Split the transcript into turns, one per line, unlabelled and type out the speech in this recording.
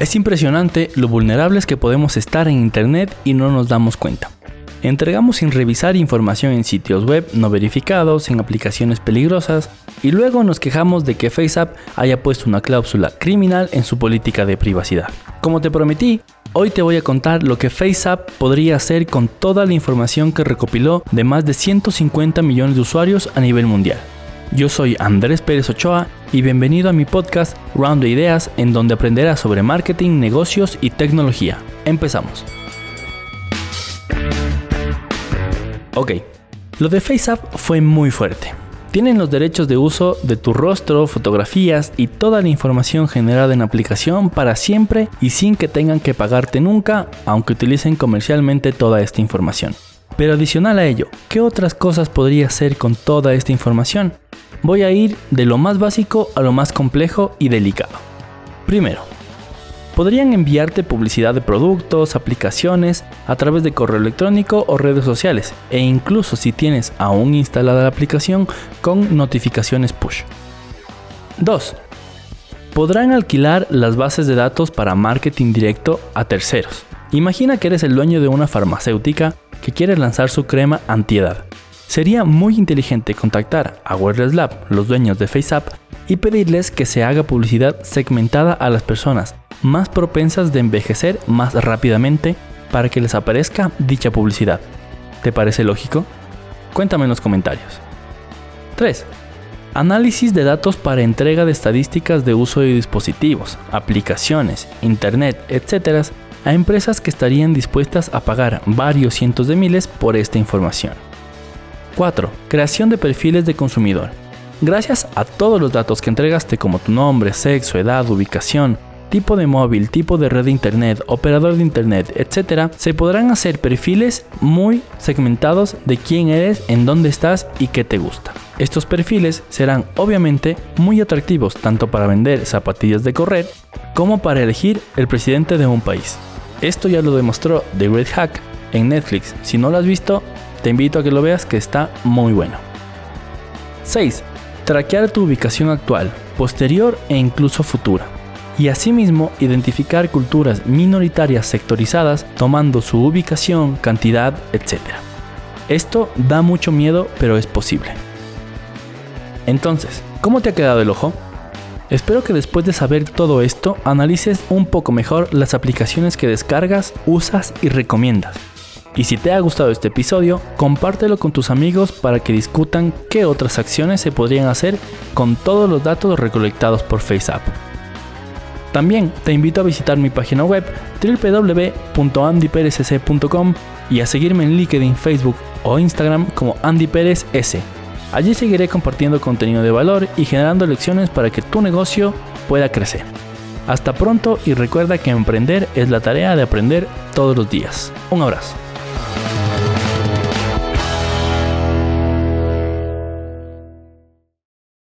Es impresionante lo vulnerables que podemos estar en Internet y no nos damos cuenta. Entregamos sin revisar información en sitios web no verificados, en aplicaciones peligrosas, y luego nos quejamos de que FaceApp haya puesto una cláusula criminal en su política de privacidad. Como te prometí, hoy te voy a contar lo que FaceApp podría hacer con toda la información que recopiló de más de 150 millones de usuarios a nivel mundial. Yo soy Andrés Pérez Ochoa y bienvenido a mi podcast Round de Ideas en donde aprenderás sobre marketing, negocios y tecnología. Empezamos. Ok, lo de FaceApp fue muy fuerte. Tienen los derechos de uso de tu rostro, fotografías y toda la información generada en la aplicación para siempre y sin que tengan que pagarte nunca, aunque utilicen comercialmente toda esta información. Pero adicional a ello, ¿qué otras cosas podría hacer con toda esta información? Voy a ir de lo más básico a lo más complejo y delicado. Primero, podrían enviarte publicidad de productos, aplicaciones a través de correo electrónico o redes sociales e incluso si tienes aún instalada la aplicación con notificaciones push. 2. Podrán alquilar las bases de datos para marketing directo a terceros. Imagina que eres el dueño de una farmacéutica que quiere lanzar su crema antiedad. Sería muy inteligente contactar a Wireless Lab, los dueños de FaceApp, y pedirles que se haga publicidad segmentada a las personas más propensas de envejecer más rápidamente para que les aparezca dicha publicidad. ¿Te parece lógico? Cuéntame en los comentarios. 3. Análisis de datos para entrega de estadísticas de uso de dispositivos, aplicaciones, internet, etc. a empresas que estarían dispuestas a pagar varios cientos de miles por esta información. 4. Creación de perfiles de consumidor. Gracias a todos los datos que entregaste como tu nombre, sexo, edad, ubicación, tipo de móvil, tipo de red de internet, operador de internet, etc., se podrán hacer perfiles muy segmentados de quién eres, en dónde estás y qué te gusta. Estos perfiles serán obviamente muy atractivos tanto para vender zapatillas de correr como para elegir el presidente de un país. Esto ya lo demostró The Great Hack en Netflix. Si no lo has visto, te invito a que lo veas que está muy bueno. 6. Traquear tu ubicación actual, posterior e incluso futura y asimismo identificar culturas minoritarias sectorizadas tomando su ubicación, cantidad, etc. Esto da mucho miedo, pero es posible. Entonces, ¿cómo te ha quedado el ojo? Espero que después de saber todo esto analices un poco mejor las aplicaciones que descargas, usas y recomiendas. Y si te ha gustado este episodio, compártelo con tus amigos para que discutan qué otras acciones se podrían hacer con todos los datos recolectados por FaceApp. También te invito a visitar mi página web www.andyperezc.com y a seguirme en LinkedIn, Facebook o Instagram como Andy Pérez S. Allí seguiré compartiendo contenido de valor y generando lecciones para que tu negocio pueda crecer. Hasta pronto y recuerda que emprender es la tarea de aprender todos los días. Un abrazo.